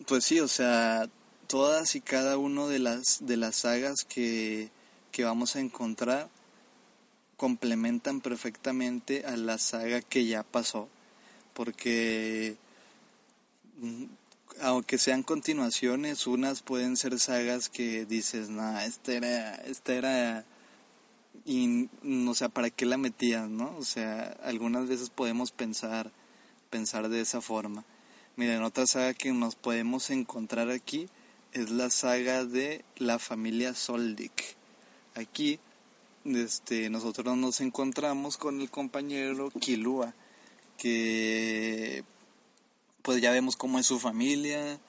pues sí, o sea, todas y cada una de las de las sagas que que vamos a encontrar complementan perfectamente a la saga que ya pasó, porque aunque sean continuaciones, unas pueden ser sagas que dices, nah, esta era, esta era y, o sea, ¿para qué la metías, no? O sea, algunas veces podemos pensar, pensar de esa forma. Miren, otra saga que nos podemos encontrar aquí es la saga de la familia Soldik. Aquí este, nosotros nos encontramos con el compañero Kilua, que pues ya vemos cómo es su familia,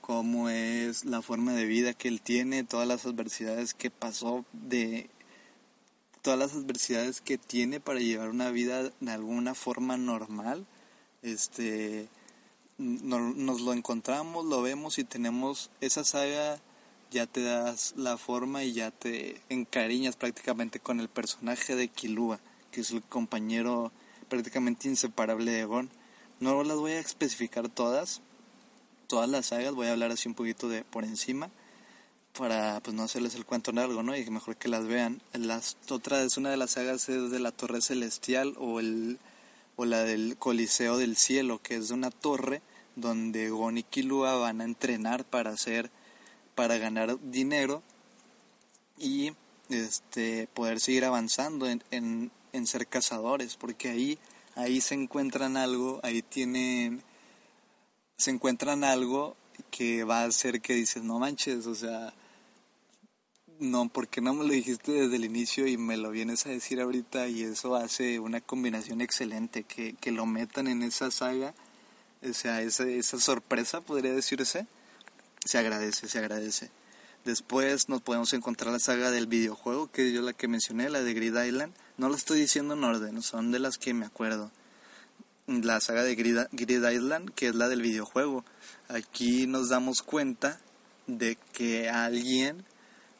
cómo es la forma de vida que él tiene, todas las adversidades que pasó de todas las adversidades que tiene para llevar una vida de alguna forma normal. Este nos lo encontramos, lo vemos y tenemos esa saga ya te das la forma y ya te encariñas prácticamente con el personaje de Kilua, que es el compañero prácticamente inseparable de Gon. No las voy a especificar todas, todas las sagas, voy a hablar así un poquito de por encima para pues no hacerles el cuento largo, ¿no? Y mejor que las vean. Las otra es una de las sagas es de la Torre Celestial o el o la del Coliseo del Cielo, que es una torre donde Gon y van a entrenar para hacer para ganar dinero y este poder seguir avanzando en, en, en ser cazadores, porque ahí ahí se encuentran algo, ahí tienen se encuentran algo que va a hacer que dices, no manches, o sea, no, porque no me lo dijiste desde el inicio y me lo vienes a decir ahorita y eso hace una combinación excelente, que, que lo metan en esa saga, o sea, esa, esa sorpresa podría decirse, se agradece, se agradece. Después nos podemos encontrar la saga del videojuego, que yo la que mencioné, la de Grid Island. No la estoy diciendo en orden, son de las que me acuerdo la saga de Grid, Island, que es la del videojuego. Aquí nos damos cuenta de que alguien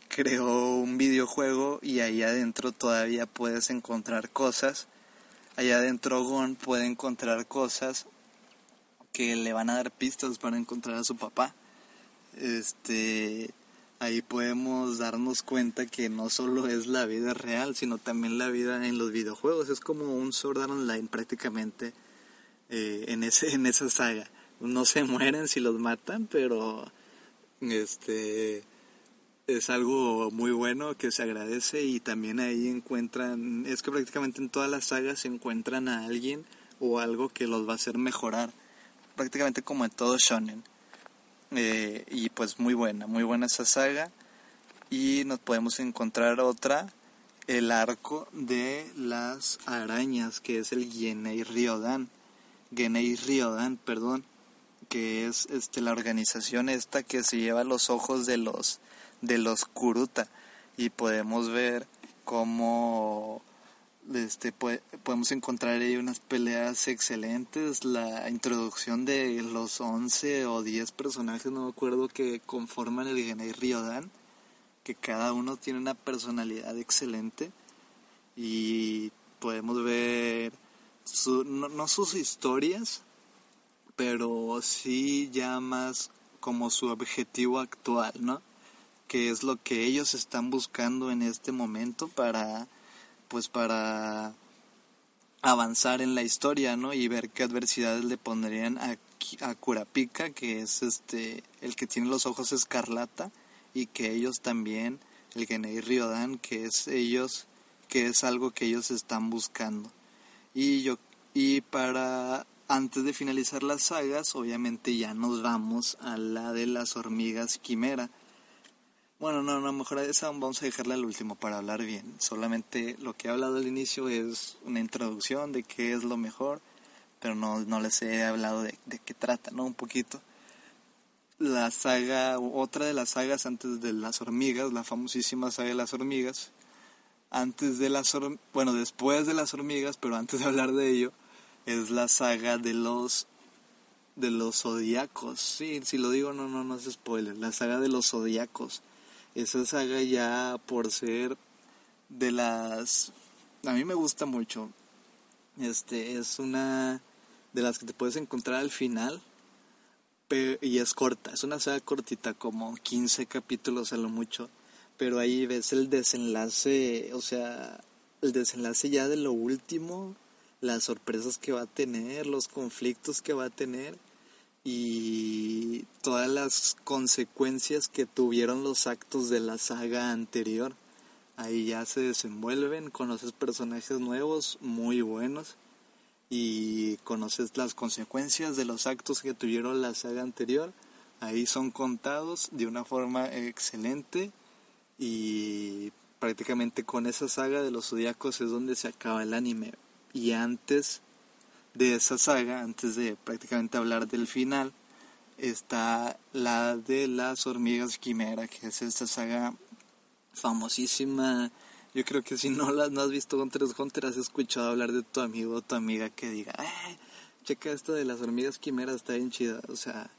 creó un videojuego y ahí adentro todavía puedes encontrar cosas. Allá adentro Gon puede encontrar cosas que le van a dar pistas para encontrar a su papá. Este, ahí podemos darnos cuenta que no solo es la vida real, sino también la vida en los videojuegos. Es como un Sword Online prácticamente eh, en, ese, en esa saga. No se mueren si los matan, pero este es algo muy bueno que se agradece y también ahí encuentran, es que prácticamente en todas las sagas se encuentran a alguien o algo que los va a hacer mejorar, prácticamente como en todo shonen. Eh, y pues muy buena, muy buena esa saga. Y nos podemos encontrar otra, el arco de las arañas, que es el Yenei Ryodan. Genei Ryodan, perdón, que es este la organización esta que se lleva los ojos de los de los Kuruta y podemos ver cómo este podemos encontrar ahí unas peleas excelentes, la introducción de los 11 o 10 personajes, no me acuerdo que conforman el Genei Ryodan, que cada uno tiene una personalidad excelente y podemos ver no, sus historias, pero sí ya más como su objetivo actual, ¿no? Que es lo que ellos están buscando en este momento para, pues para avanzar en la historia, ¿no? Y ver qué adversidades le pondrían a, a Kurapika, que es este, el que tiene los ojos escarlata, y que ellos también, el Genei Ryodan, que es ellos, que es algo que ellos están buscando. Y yo y para antes de finalizar las sagas, obviamente ya nos vamos a la de las hormigas quimera. Bueno, no, no, mejor esa vamos a dejarla al último para hablar bien. Solamente lo que he hablado al inicio es una introducción de qué es lo mejor, pero no, no les he hablado de, de qué trata, ¿no? Un poquito. La saga, otra de las sagas antes de las hormigas, la famosísima saga de las hormigas, antes de las bueno, después de las hormigas, pero antes de hablar de ello, es la saga de los de los zodiacos. Sí, si lo digo no no no es spoiler, la saga de los zodiacos. Esa saga ya por ser de las a mí me gusta mucho. Este es una de las que te puedes encontrar al final y es corta, es una saga cortita como 15 capítulos a lo mucho pero ahí ves el desenlace, o sea, el desenlace ya de lo último, las sorpresas que va a tener, los conflictos que va a tener y todas las consecuencias que tuvieron los actos de la saga anterior. ahí ya se desenvuelven, conoces personajes nuevos, muy buenos, y conoces las consecuencias de los actos que tuvieron la saga anterior. Ahí son contados de una forma excelente y prácticamente con esa saga de los zodiacos es donde se acaba el anime. Y antes de esa saga, antes de prácticamente hablar del final, está la de las hormigas quimera, que es esta saga famosísima. Yo creo que si no, la, no has visto Hunter x Hunter, has escuchado hablar de tu amigo o tu amiga que diga, eh, checa esto de las hormigas quimeras, está bien chida. O sea,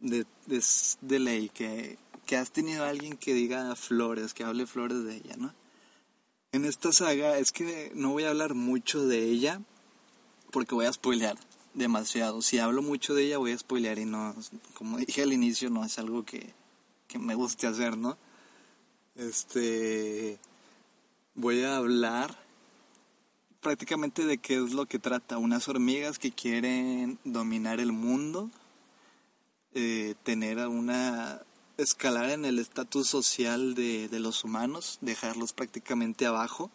de, de, de ley, que que has tenido alguien que diga flores, que hable flores de ella, ¿no? En esta saga es que no voy a hablar mucho de ella porque voy a spoilear demasiado. Si hablo mucho de ella voy a spoilear y no, como dije al inicio, no es algo que, que me guste hacer, ¿no? Este, voy a hablar prácticamente de qué es lo que trata. Unas hormigas que quieren dominar el mundo, eh, tener una escalar en el estatus social de, los humanos, dejarlos prácticamente abajo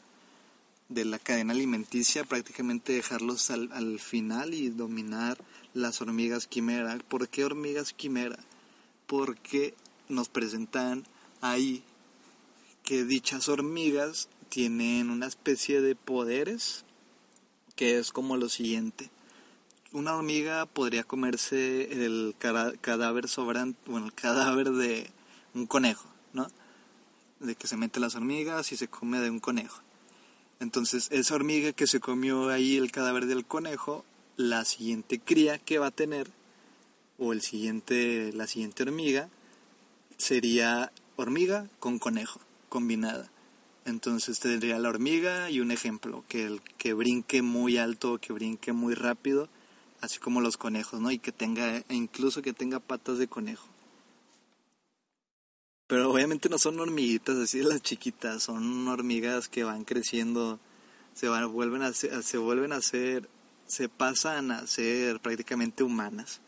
de la cadena alimenticia, prácticamente dejarlos al, al final y dominar las hormigas quimera. ¿Por qué hormigas quimera? Porque nos presentan ahí que dichas hormigas tienen una especie de poderes que es como lo siguiente una hormiga podría comerse el cadáver sobrante, bueno, el cadáver de un conejo, ¿no? De que se mete las hormigas y se come de un conejo. Entonces, esa hormiga que se comió ahí el cadáver del conejo, la siguiente cría que va a tener, o el siguiente, la siguiente hormiga, sería hormiga con conejo, combinada. Entonces tendría la hormiga y un ejemplo, que el que brinque muy alto, que brinque muy rápido, así como los conejos, ¿no? Y que tenga, e incluso que tenga patas de conejo. Pero obviamente no son hormiguitas así de las chiquitas, son hormigas que van creciendo, se van, vuelven a ser, se vuelven a ser, se pasan a ser prácticamente humanas.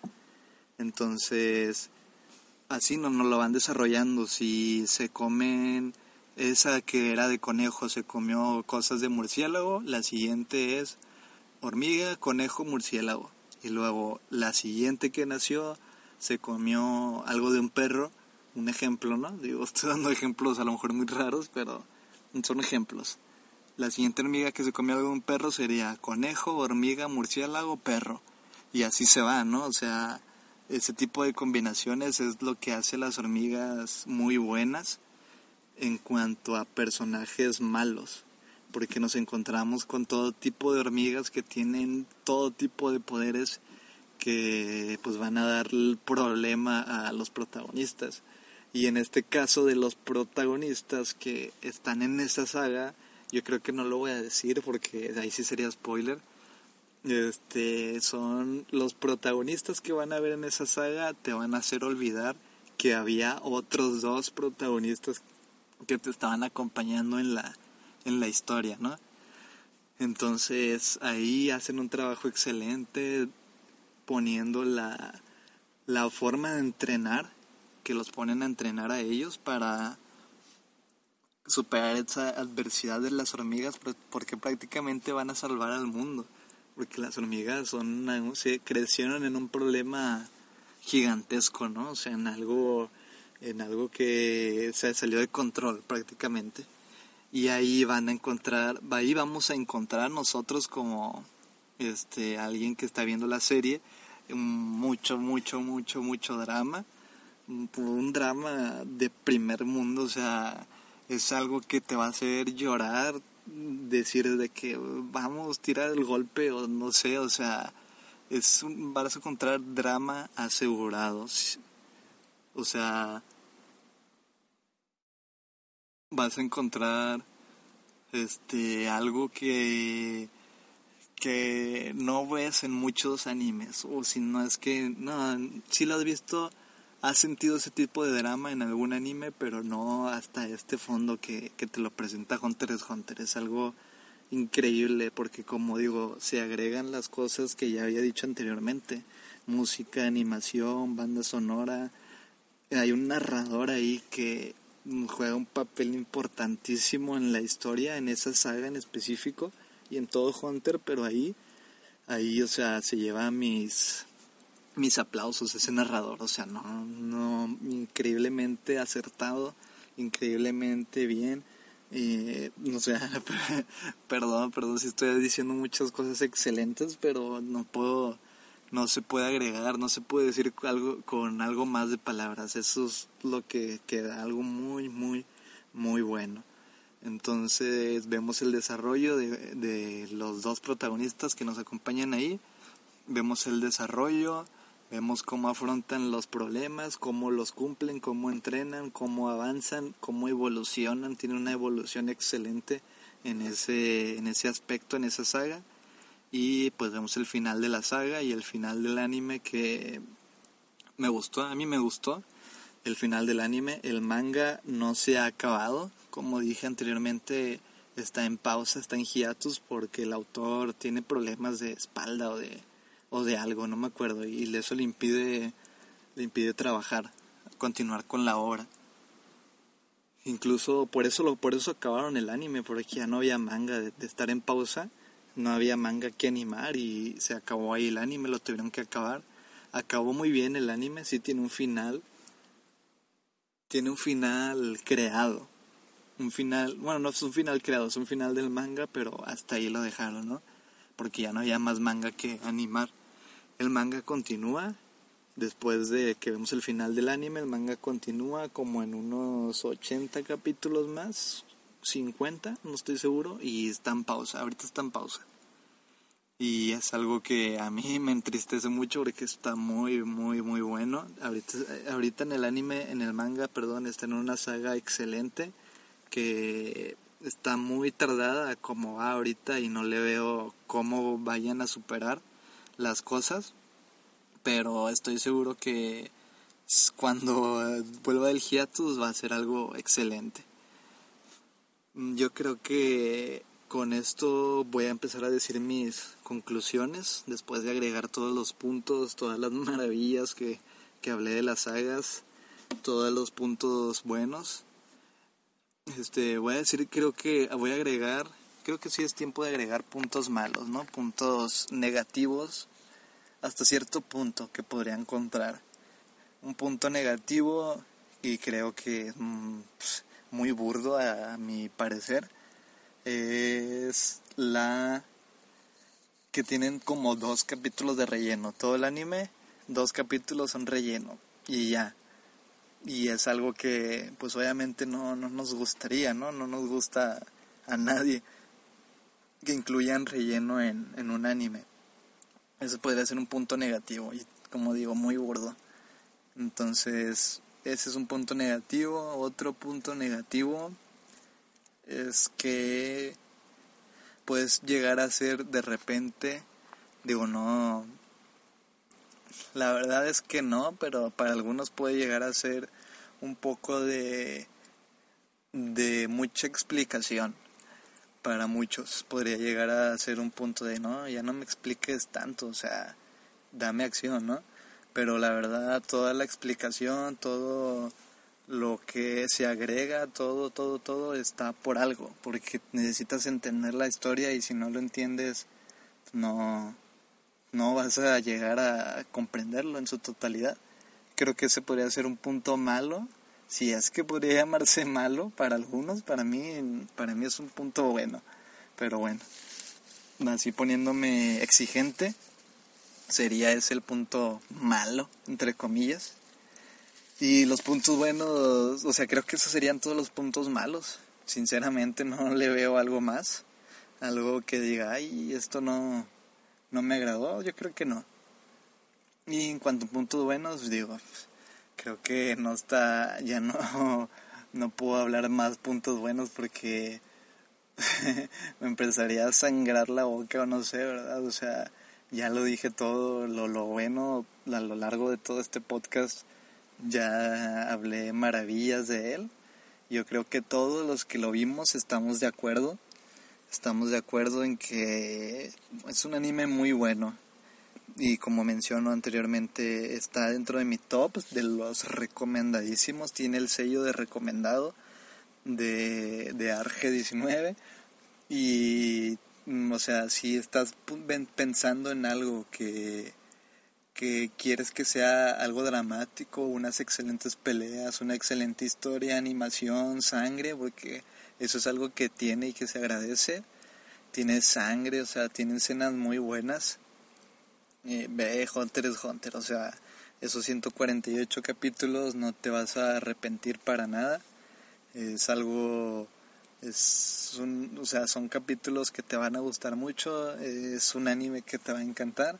Entonces, así no nos lo van desarrollando. Si se comen esa que era de conejo, se comió cosas de murciélago, la siguiente es hormiga, conejo, murciélago y luego la siguiente que nació se comió algo de un perro, un ejemplo, ¿no? Digo, <laughs> estoy dando ejemplos a lo mejor muy raros, pero son ejemplos. La siguiente hormiga que se comió algo de un perro sería conejo, hormiga, murciélago, perro. Y así se va, ¿no? O sea, ese tipo de combinaciones es lo que hace las hormigas muy buenas en cuanto a personajes malos porque nos encontramos con todo tipo de hormigas que tienen todo tipo de poderes que pues van a dar problema a los protagonistas. Y en este caso de los protagonistas que están en esta saga, yo creo que no lo voy a decir porque ahí sí sería spoiler. Este son los protagonistas que van a ver en esa saga te van a hacer olvidar que había otros dos protagonistas que te estaban acompañando en la en la historia, ¿no? Entonces ahí hacen un trabajo excelente poniendo la, la forma de entrenar, que los ponen a entrenar a ellos para superar esa adversidad de las hormigas porque prácticamente van a salvar al mundo porque las hormigas son se crecieron en un problema gigantesco no o sea en algo en algo que se salió de control prácticamente. Y ahí van a encontrar, ahí vamos a encontrar nosotros como este alguien que está viendo la serie mucho, mucho, mucho, mucho drama, un drama de primer mundo, o sea, es algo que te va a hacer llorar, decir de que vamos a tirar el golpe o no sé, o sea, es un, vas a encontrar drama asegurado, o sea, vas a encontrar este algo que que no ves en muchos animes o si no es que no si lo has visto has sentido ese tipo de drama en algún anime pero no hasta este fondo que, que te lo presenta Hunter x Hunter es algo increíble porque como digo se agregan las cosas que ya había dicho anteriormente. Música animación banda sonora. Hay un narrador ahí que juega un papel importantísimo en la historia, en esa saga en específico y en todo Hunter, pero ahí, ahí, o sea, se lleva mis, mis aplausos ese narrador, o sea, no, no, increíblemente acertado, increíblemente bien. Eh, no sé, <laughs> perdón, perdón si estoy diciendo muchas cosas excelentes, pero no puedo, no se puede agregar, no se puede decir algo con algo más de palabras. Eso es lo que queda, algo muy, muy, muy bueno. Entonces vemos el desarrollo de, de los dos protagonistas que nos acompañan ahí, vemos el desarrollo, vemos cómo afrontan los problemas, cómo los cumplen, cómo entrenan, cómo avanzan, cómo evolucionan, tienen una evolución excelente en ese, en ese aspecto, en esa saga. Y pues vemos el final de la saga y el final del anime que me gustó, a mí me gustó el final del anime. El manga no se ha acabado, como dije anteriormente, está en pausa, está en hiatus porque el autor tiene problemas de espalda o de, o de algo, no me acuerdo, y eso le impide, le impide trabajar, continuar con la obra. Incluso por eso, por eso acabaron el anime, porque ya no había manga de estar en pausa no había manga que animar y se acabó ahí el anime, lo tuvieron que acabar. Acabó muy bien el anime, sí tiene un final. Tiene un final creado. Un final, bueno, no es un final creado, es un final del manga, pero hasta ahí lo dejaron, ¿no? Porque ya no había más manga que animar. El manga continúa, después de que vemos el final del anime, el manga continúa como en unos 80 capítulos más, 50, no estoy seguro, y está en pausa, ahorita está en pausa. Y es algo que a mí <laughs> me entristece mucho porque está muy, muy, muy bueno. Ahorita, ahorita en el anime, en el manga, perdón, está en una saga excelente que está muy tardada como va ahorita y no le veo cómo vayan a superar las cosas. Pero estoy seguro que cuando vuelva el hiatus va a ser algo excelente. Mm, yo creo que con esto voy a empezar a decir mis conclusiones, después de agregar todos los puntos, todas las <laughs> maravillas que, que hablé de las sagas, todos los puntos buenos. Este, voy a decir, creo que voy a agregar, creo que sí es tiempo de agregar puntos malos, ¿no? Puntos negativos hasta cierto punto que podría encontrar. Un punto negativo y creo que mm, pues, muy burdo a mi parecer es la que tienen como dos capítulos de relleno. Todo el anime, dos capítulos son relleno y ya. Y es algo que pues obviamente no, no nos gustaría, ¿no? No nos gusta a nadie que incluyan relleno en, en un anime. Eso podría ser un punto negativo y como digo, muy burdo. Entonces, ese es un punto negativo. Otro punto negativo es que puedes llegar a ser de repente, digo, no, la verdad es que no, pero para algunos puede llegar a ser un poco de, de mucha explicación. Para muchos podría llegar a ser un punto de, no, ya no me expliques tanto, o sea, dame acción, ¿no? pero la verdad toda la explicación, todo lo que se agrega, todo, todo, todo está por algo, porque necesitas entender la historia y si no lo entiendes, no, no vas a llegar a comprenderlo en su totalidad. Creo que ese podría ser un punto malo, si es que podría llamarse malo para algunos, para mí, para mí es un punto bueno, pero bueno, así poniéndome exigente, sería ese el punto malo, entre comillas. Y los puntos buenos, o sea, creo que esos serían todos los puntos malos. Sinceramente no <laughs> le veo algo más, algo que diga, ay, esto no, no me agradó, yo creo que no. Y en cuanto a puntos buenos, digo, creo que no está, ya no, <laughs> no puedo hablar más puntos buenos porque <laughs> me empezaría a sangrar la boca o no sé, ¿verdad? O sea, ya lo dije todo, lo, lo bueno a lo largo de todo este podcast, ya hablé maravillas de él. Yo creo que todos los que lo vimos estamos de acuerdo. Estamos de acuerdo en que es un anime muy bueno. Y como menciono anteriormente está dentro de mi top de los recomendadísimos, tiene el sello de recomendado de, de Arge 19 y mm, o sea, si estás pensando en algo que, que quieres que sea algo dramático, unas excelentes peleas, una excelente historia, animación, sangre, porque eso es algo que tiene y que se agradece. Tiene sangre, o sea, tiene escenas muy buenas. Eh, ve, Hunter es Hunter, o sea, esos 148 capítulos no te vas a arrepentir para nada. Es algo, es un, o sea, son capítulos que te van a gustar mucho, es un anime que te va a encantar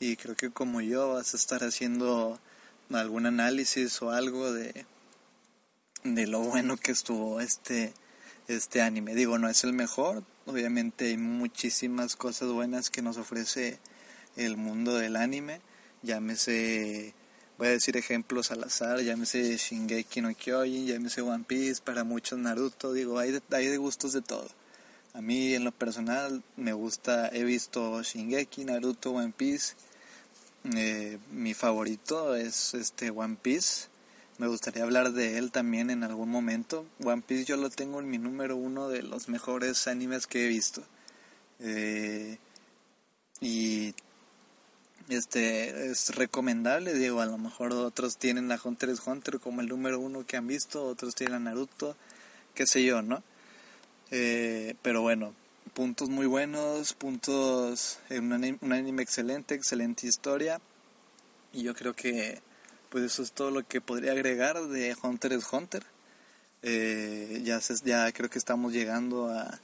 y creo que como yo vas a estar haciendo algún análisis o algo de, de lo bueno que estuvo este, este anime. Digo, no es el mejor, obviamente hay muchísimas cosas buenas que nos ofrece el mundo del anime, llámese, voy a decir ejemplos al azar, llámese Shingeki no Kyojin, llámese One Piece, para muchos Naruto, digo, hay de, hay de gustos de todo. A mí en lo personal me gusta, he visto Shingeki, Naruto, One Piece, eh, mi favorito es este One Piece. Me gustaría hablar de él también en algún momento. One Piece yo lo tengo en mi número uno de los mejores animes que he visto. Eh, y este es recomendable, digo, a lo mejor otros tienen a Hunter x Hunter como el número uno que han visto, otros tienen a Naruto, qué sé yo, ¿no? Eh, pero bueno, puntos muy buenos, puntos, un anime, un anime excelente, excelente historia. Y yo creo que pues eso es todo lo que podría agregar de Hunter x Hunter. Eh, ya, ya creo que estamos llegando a,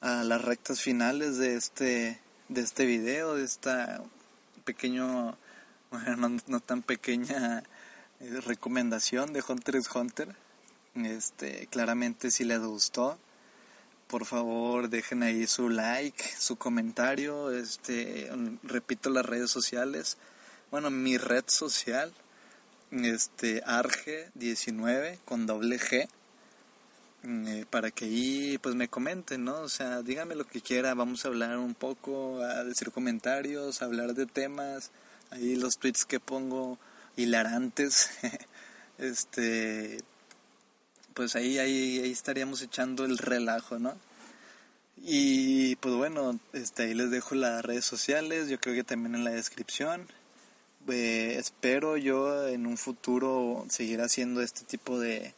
a las rectas finales de este, de este video, de esta pequeño, bueno, no, tan pequeña eh, recomendación de Hunter x Hunter. Este, claramente si les gustó, por favor dejen ahí su like, su comentario, este, repito las redes sociales, bueno, mi red social, este, Arge19 con doble G, eh, para que ahí pues me comenten, ¿no? O sea, díganme lo que quiera, vamos a hablar un poco, a decir comentarios, a hablar de temas, ahí los tweets que pongo hilarantes, <laughs> este, pues ahí, ahí, ahí estaríamos echando el relajo, ¿no? Y pues bueno, este, ahí les dejo las redes sociales, yo creo que también en la descripción. Eh, espero yo en un futuro seguir haciendo este tipo de,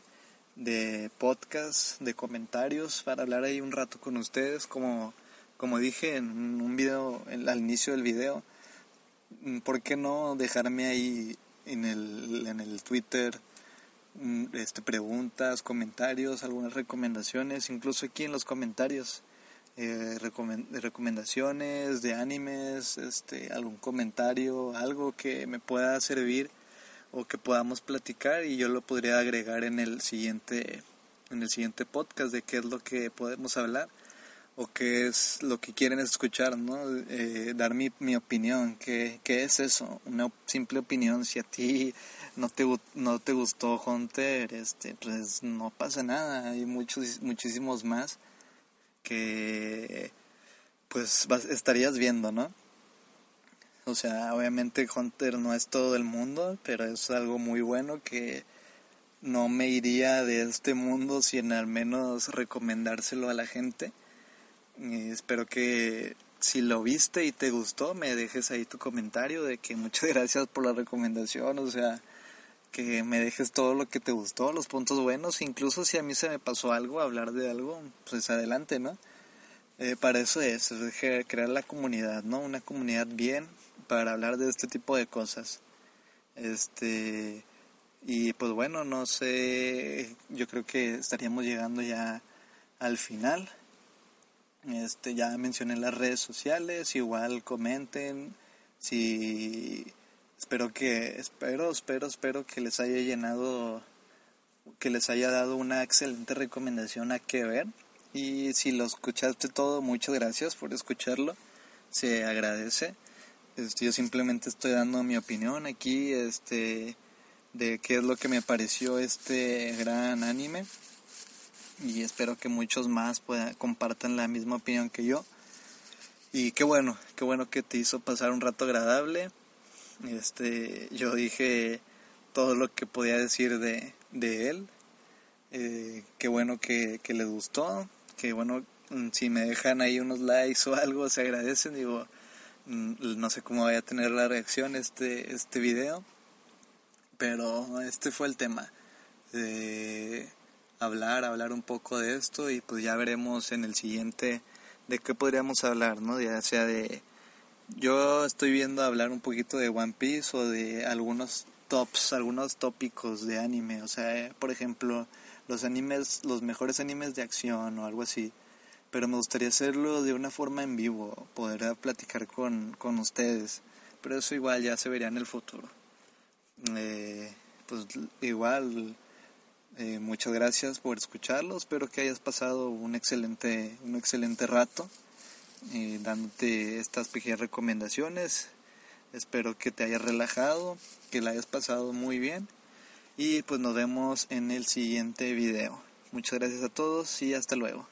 de podcast, de comentarios, para hablar ahí un rato con ustedes, como, como dije en un video, al inicio del video. ¿Por qué no dejarme ahí en el, en el Twitter? Mm, este, preguntas, comentarios, algunas recomendaciones, incluso aquí en los comentarios, eh, recomendaciones de animes, este, algún comentario, algo que me pueda servir o que podamos platicar y yo lo podría agregar en el siguiente en el siguiente podcast de qué es lo que podemos hablar o qué es lo que quieren escuchar, ¿no? Eh, dar mi, mi opinión, ¿qué, ¿qué es eso? Una simple opinión, si a ti no te, no te gustó Hunter, este, pues no pasa nada, hay muchos, muchísimos más que pues estarías viendo, ¿no? O sea, obviamente Hunter no es todo el mundo, pero es algo muy bueno que no me iría de este mundo sin al menos recomendárselo a la gente. Y espero que si lo viste y te gustó, me dejes ahí tu comentario de que muchas <laughs> gracias por la recomendación, o sea, que me dejes todo lo que te gustó, los puntos buenos, incluso si a mí se me pasó algo, hablar de algo, pues adelante, ¿no? Eh, para eso es, crear la comunidad, ¿no? Una comunidad bien para hablar de este tipo de cosas. Este, y pues bueno, no sé, yo creo que estaríamos llegando ya al final. Este, ya mencioné las redes sociales, igual comenten si Espero que, espero, espero, espero que les haya llenado, que les haya dado una excelente recomendación a que ver. Y si lo escuchaste todo, muchas gracias por escucharlo. Se agradece. Este, yo simplemente estoy dando mi opinión aquí, este, de qué es lo que me pareció este gran anime. Y espero que muchos más puedan, compartan la misma opinión que yo. Y qué bueno, qué bueno que te hizo pasar un rato agradable. Este, yo dije todo lo que podía decir de, de él. Eh, qué bueno que, que le gustó. Qué bueno mm, si me dejan ahí unos likes o algo, se agradecen. Digo, no sé cómo vaya a tener la reacción este, este video. Pero este fue el tema. De hablar, hablar un poco de esto y pues ya veremos en el siguiente de qué podríamos hablar, ¿no? Ya sea de... Yo estoy viendo hablar un poquito de One Piece o de algunos tops, algunos tópicos de anime, o sea, por ejemplo, los animes, los mejores animes de acción o algo así. Pero me gustaría hacerlo de una forma en vivo, poder platicar con, con ustedes. Pero eso igual ya se vería en el futuro. Eh, pues igual eh, muchas gracias por escucharlo. Espero que hayas pasado un excelente, un excelente rato eh, dándote estas pequeñas recomendaciones. Espero que te hayas relajado, que la hayas pasado muy bien. Y pues nos vemos en el siguiente video. Muchas gracias a todos y hasta luego.